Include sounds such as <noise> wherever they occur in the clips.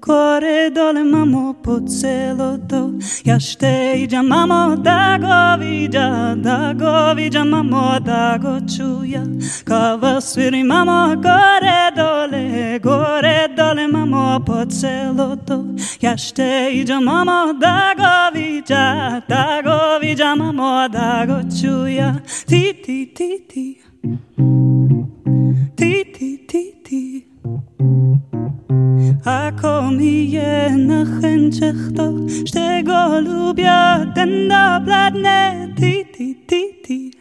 core dole mamo po celo to. Ja štejđa mamo da go viđa, da go viđa mamo da go čuja. Kava sviri mamo gore dole, gore dole mamo po celo to. Ja štejđa mamo da go viđa, da go viđa mamo da go čuja. Ti ti ti Ti ti. Ti Ako mi je na chęciach to, czego lubię, ten dobladne ti ti ti ti.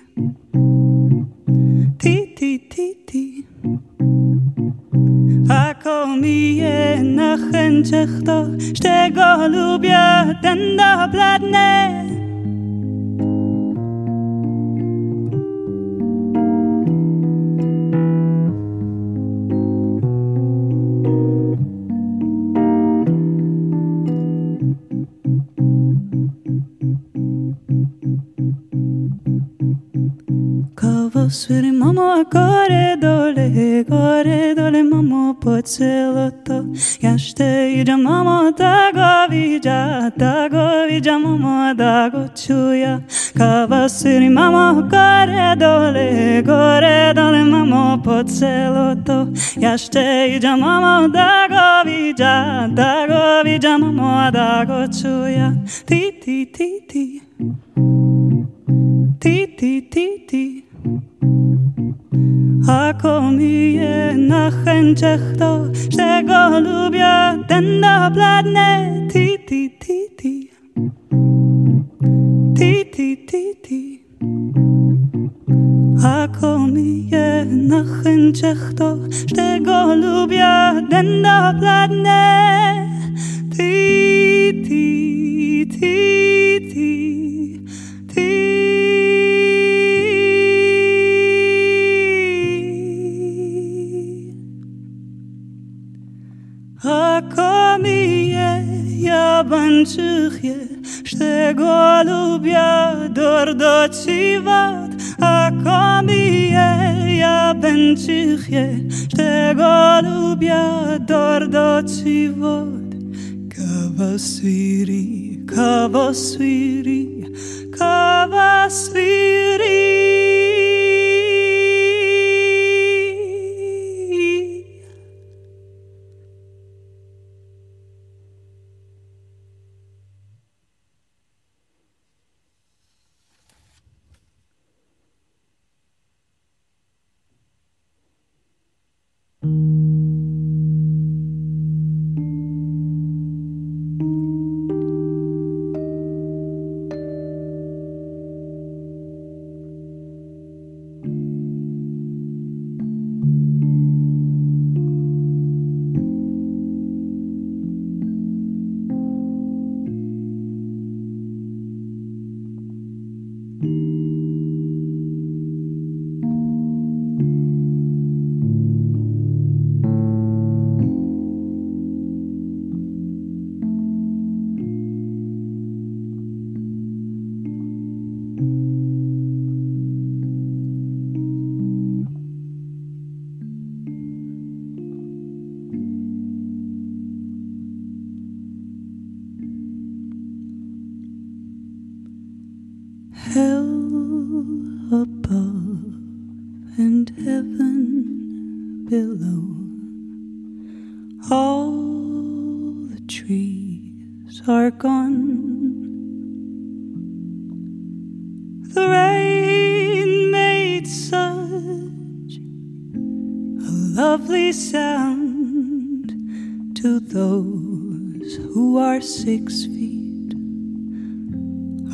Ti ti ti ti. Ako mi je na chęciach to, czego lubię, ten dobladne gore dole mamo po celo to. Ja šte idem mamo da go viđa, da go viđa mamo da go čuja. Kava sviri mamo gore dole, gore dole mamo po celo to. Ja šte idem mamo da go viđa, da go viđa mamo da go čuja. Ti ti ti ti. Ti ti ti ti Ako mi je na chęciach to, czego lubię, ten dobladne ti ti ti ti. Ti ti ti ti. Ako mi je na chęciach to, czego lubię, ten dobladne ti ti ti ti ti Tako mi je, yabancıq je, Shte golubja dordoqivat Ako mi je, yabancıq je, Shte golubja dordoqivat Kava sviri, kava sviri, kava sviri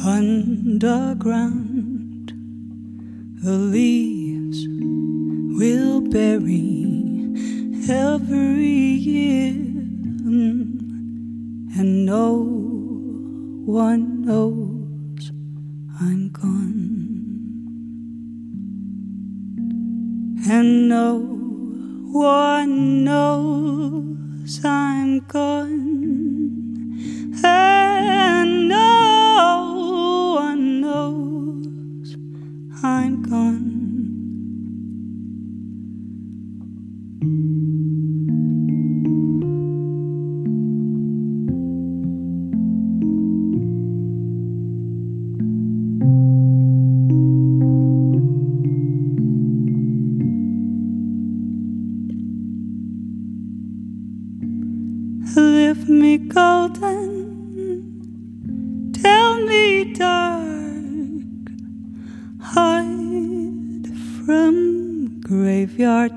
underground. The leaves will bury every year, and no one knows I'm gone, and no one knows I'm gone, and no I'm gone.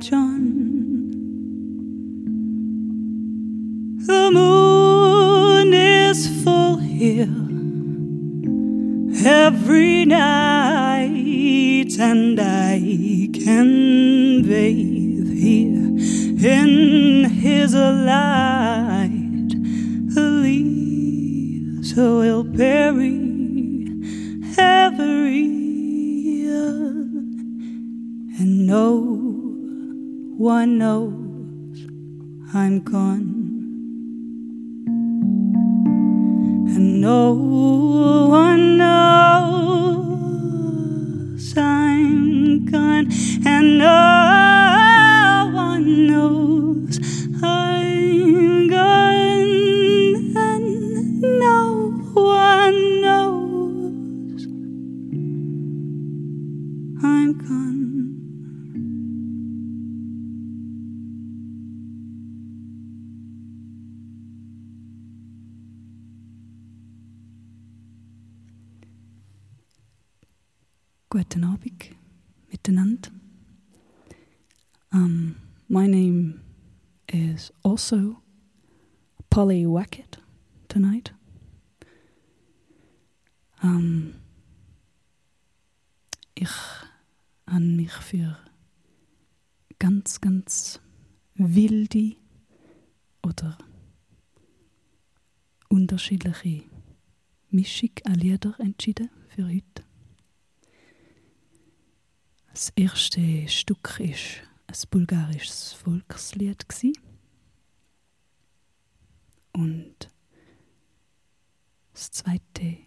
John. The moon is full here every night, and I can bathe here in his light. Polly Wackett tonight. Um, ich habe mich für ganz, ganz wilde oder unterschiedliche Mischung an Lieder entschieden für heute. Das erste Stück ist ein bulgarisches Volkslied gsi und das zweite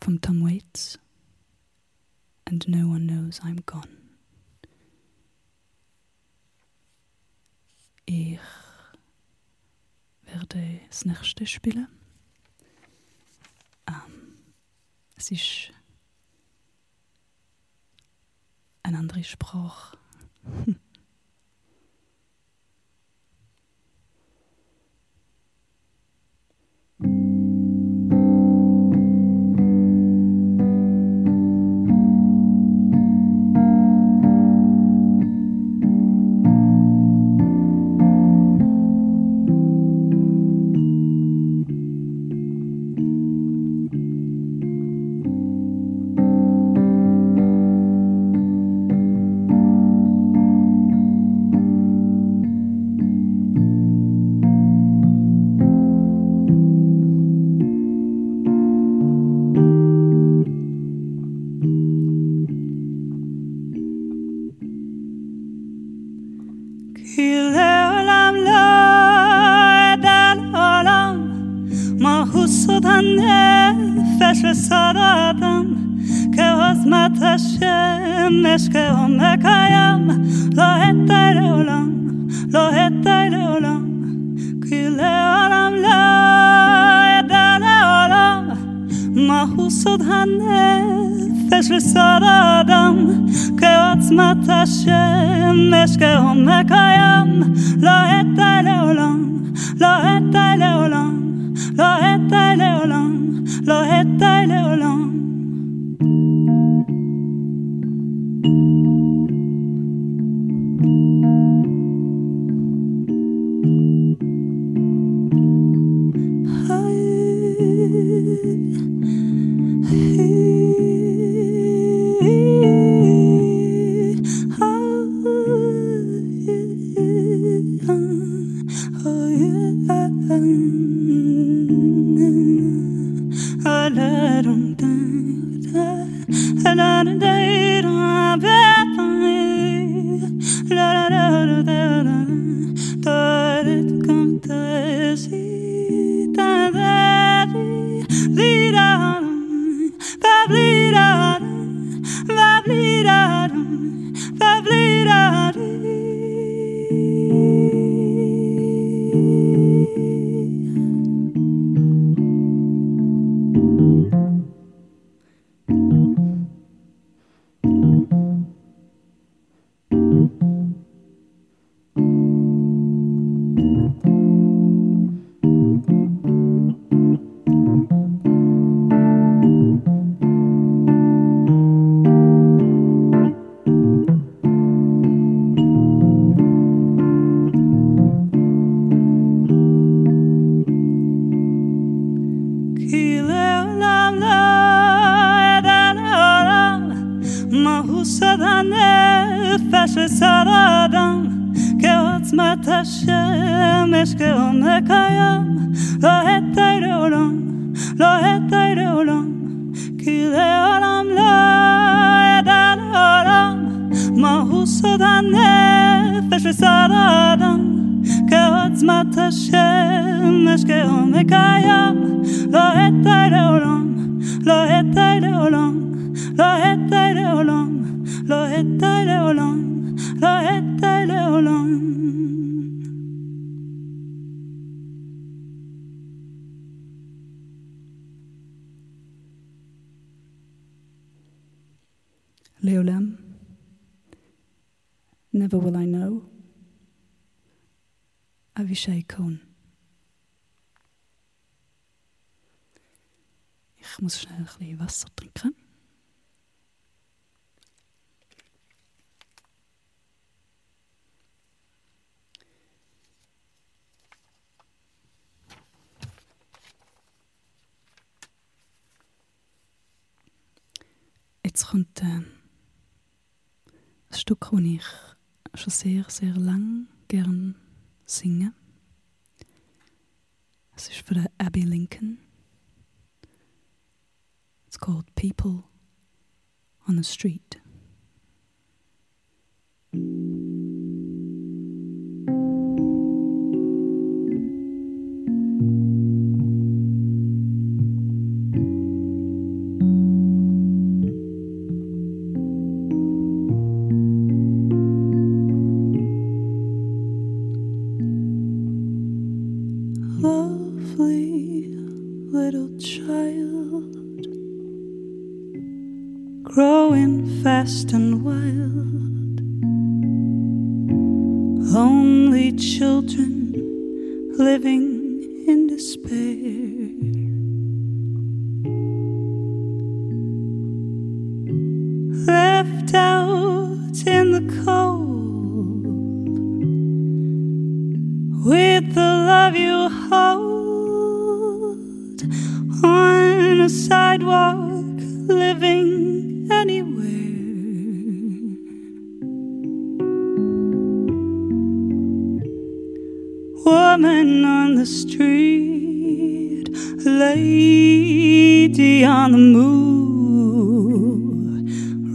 von Tom Waits and No One Knows I'm Gone. Ich werde das nächste spielen. Ähm, es ist eine andere Sprache. <laughs> כעוצמת השמש כעומק הים לא אדע לעולם, לא אדע לעולם כי לעולם לא אדע לעולם מהו סוד הנפש וסוד האדם עוצמת השם אשכהון מקיים לא אתן לעולם לא אתן לעולם לא אתן לעולם לא אתן Avishai Cohn. Ich muss schnell ein bisschen Wasser trinken. Jetzt kommt äh, Stück, das ich schon sehr, sehr lang gern singe. Es ist von Abby Lincoln. It's called People on the Street. Street, lady on the move,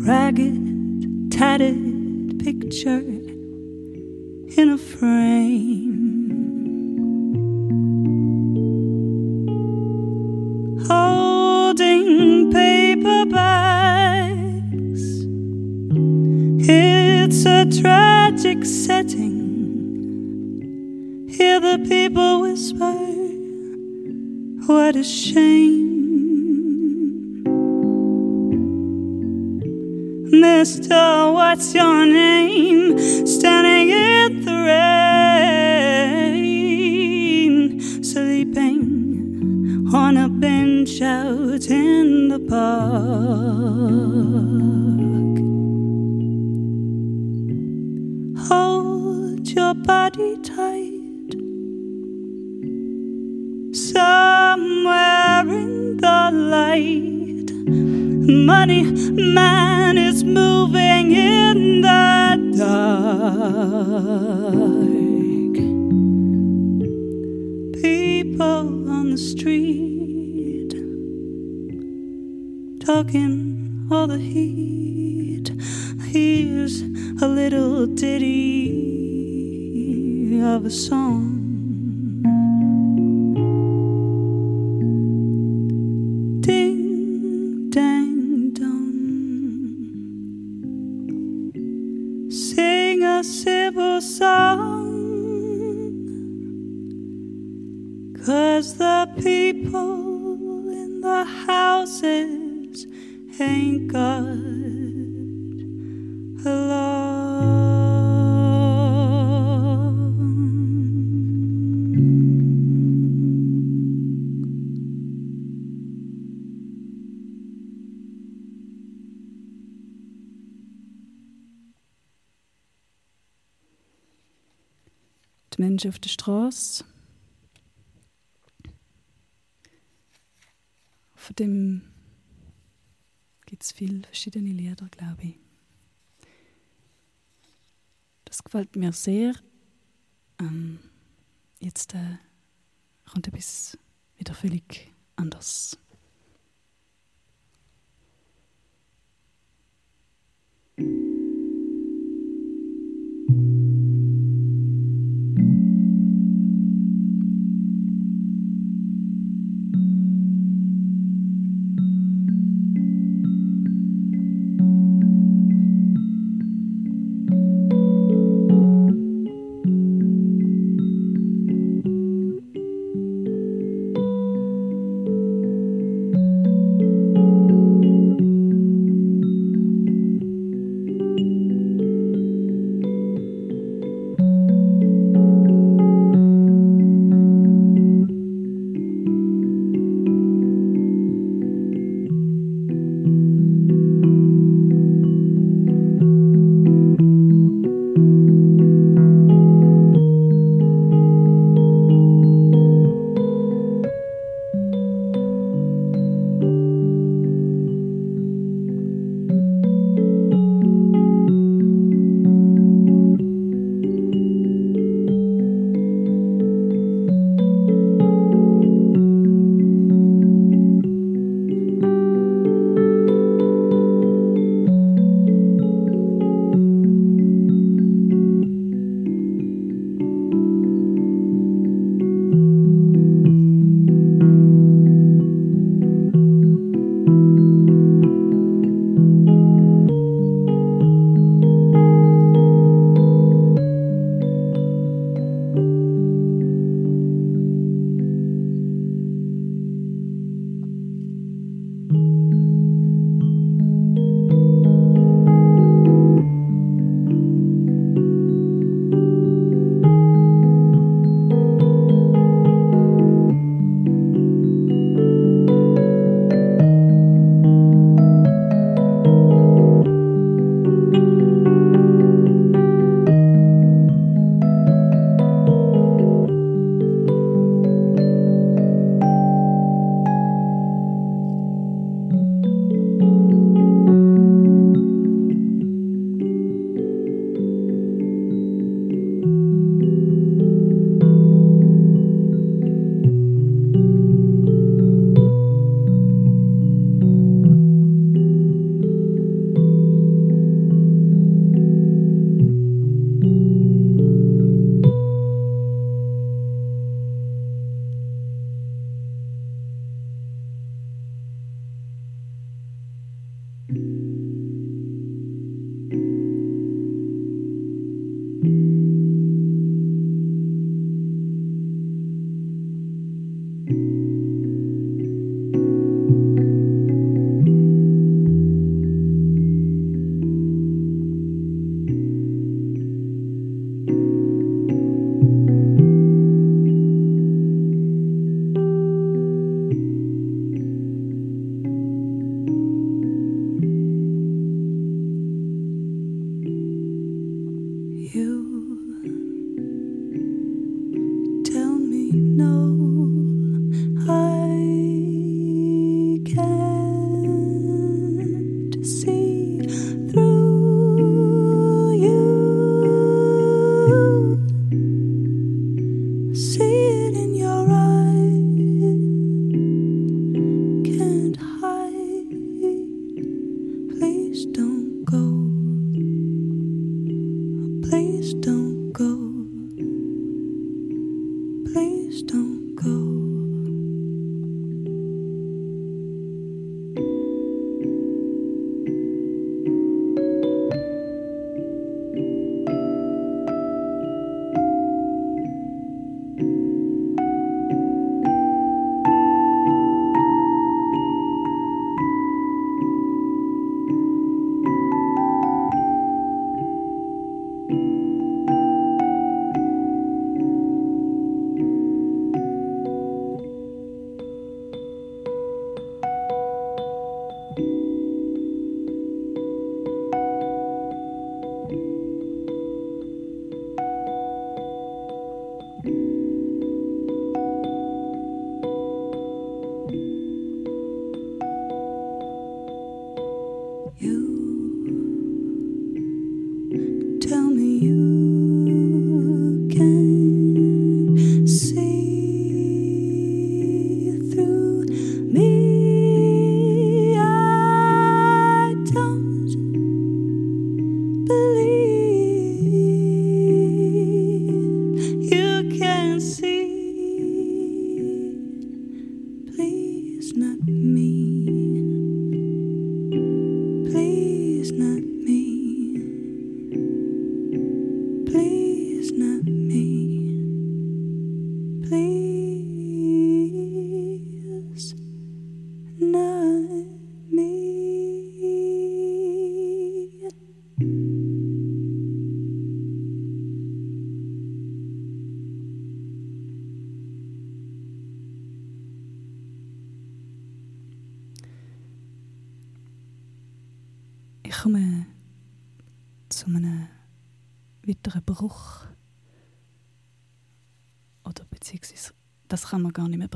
ragged, tattered picture in a frame. Holding paper bags, it's a tragic setting hear the people whisper, What a shame. Mister, what's your name? Standing in the rain, sleeping on a bench out in the park. Hold your body Somewhere in the light money man is moving in the dark. People on the street talking all the heat. Here's a little ditty of a song. People in the houses ain't got along. Die Menschen auf der Straße Von dem gibt es viele verschiedene Lieder, glaube ich. Das gefällt mir sehr. Ähm, jetzt äh, kommt etwas wieder völlig anders.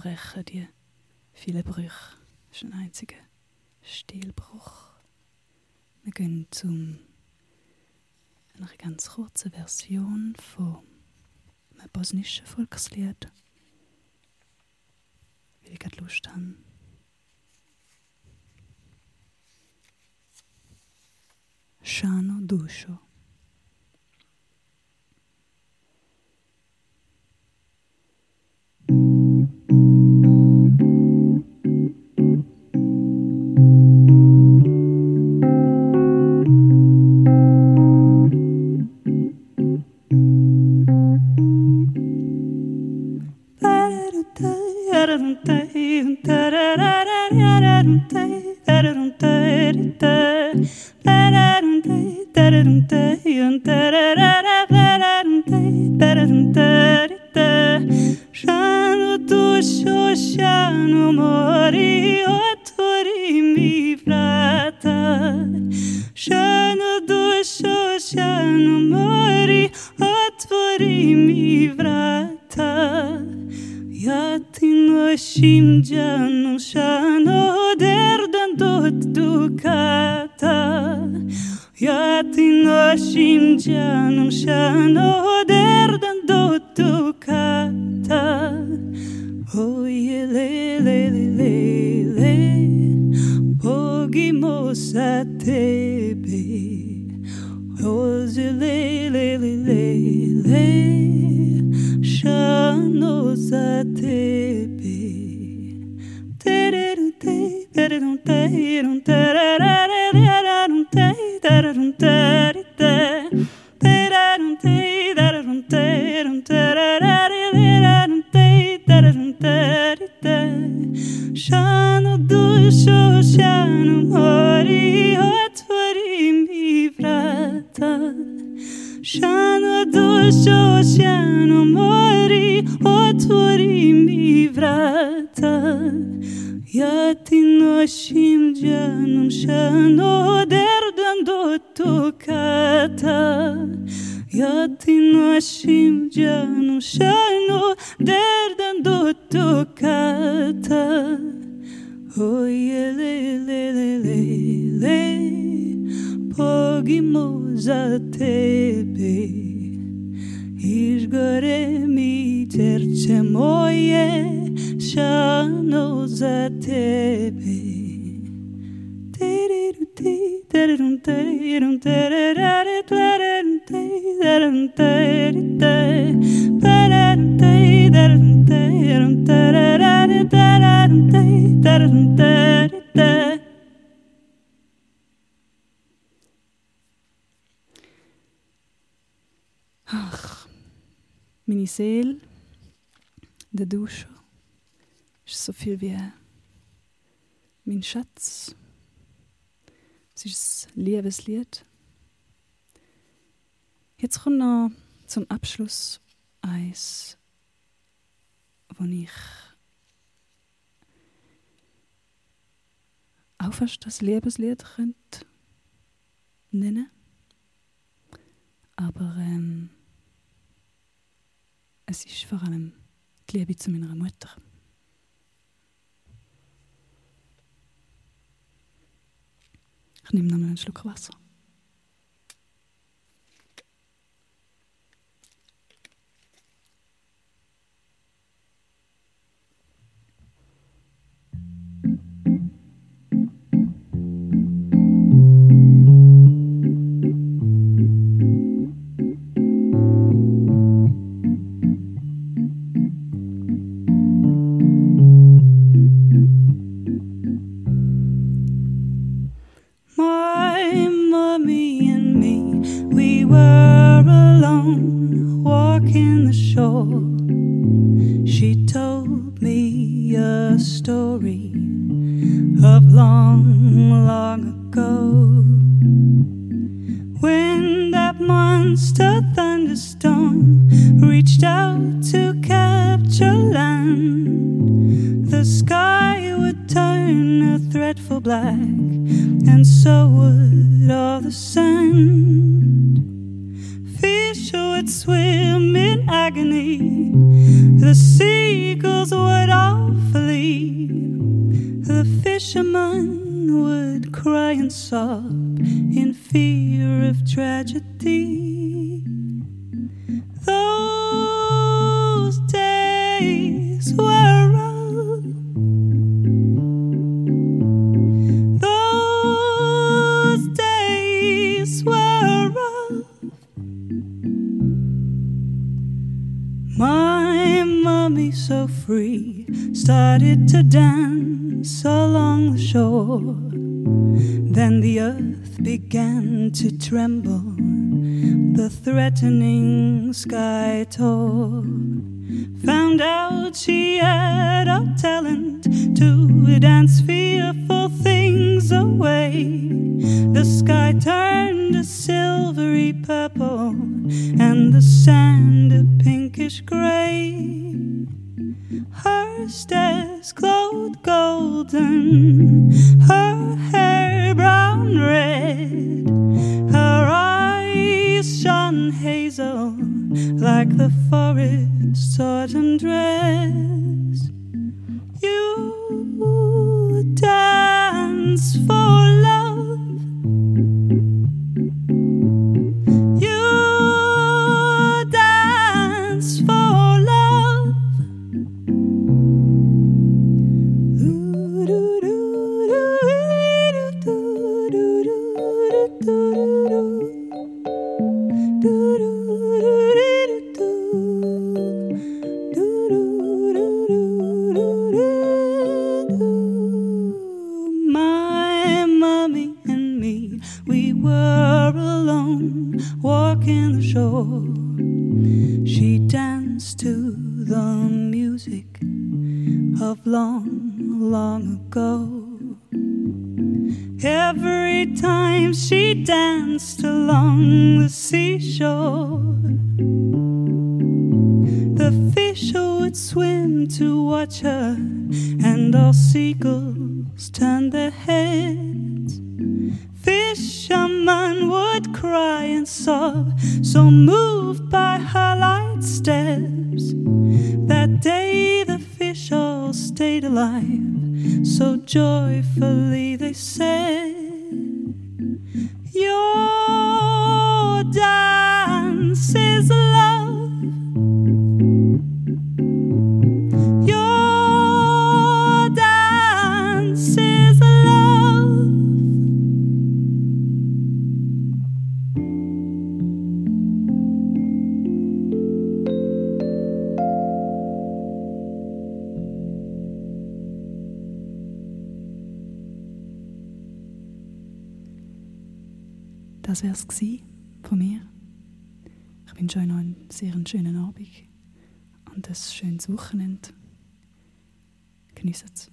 Man gar nicht mehr brechen, die vielen Brüche. Das ist ein einziger Stilbruch. Wir gehen zum einer ganz kurzen Version von einem bosnischen Volkslied, Canım şano derden dotu kata Oye le le le le Pogimos a tebe. Oze le le le le le. Şanos a tebe. Tererum te, tererum te, tererum. Ja ti našim džanom šajno derdan do tokata Oje le le le le le Pogimo za tebe Izgore mi terče moje Šano za tebe Seele, der Dusche, ist so viel wie mein Schatz. Es ist ein Liebeslied. Jetzt kommt noch zum Abschluss eins, wo ich auch fast das Liebeslied könnte nennen. Aber ähm, es ist vor allem die Liebe zu meiner Mutter. Jag nimnar mig en slurk av vatten. Walking the shore. She told me a story of long, My mummy, so free, started to dance along the shore. Then the earth began to tremble, the threatening sky tore. Found out she had a talent to dance fearful things away. The sky turned a silvery purple, and the sand a pinkish gray. Her stairs glowed golden, her hair brown red, her eyes shone hazel like the forest's autumn dress. You dance for love. Cry and sob, so moved by her light steps. That day the fish all stayed alive, so joyfully they said, Your schönen Abend und ein schönes Wochenende. Genießt es.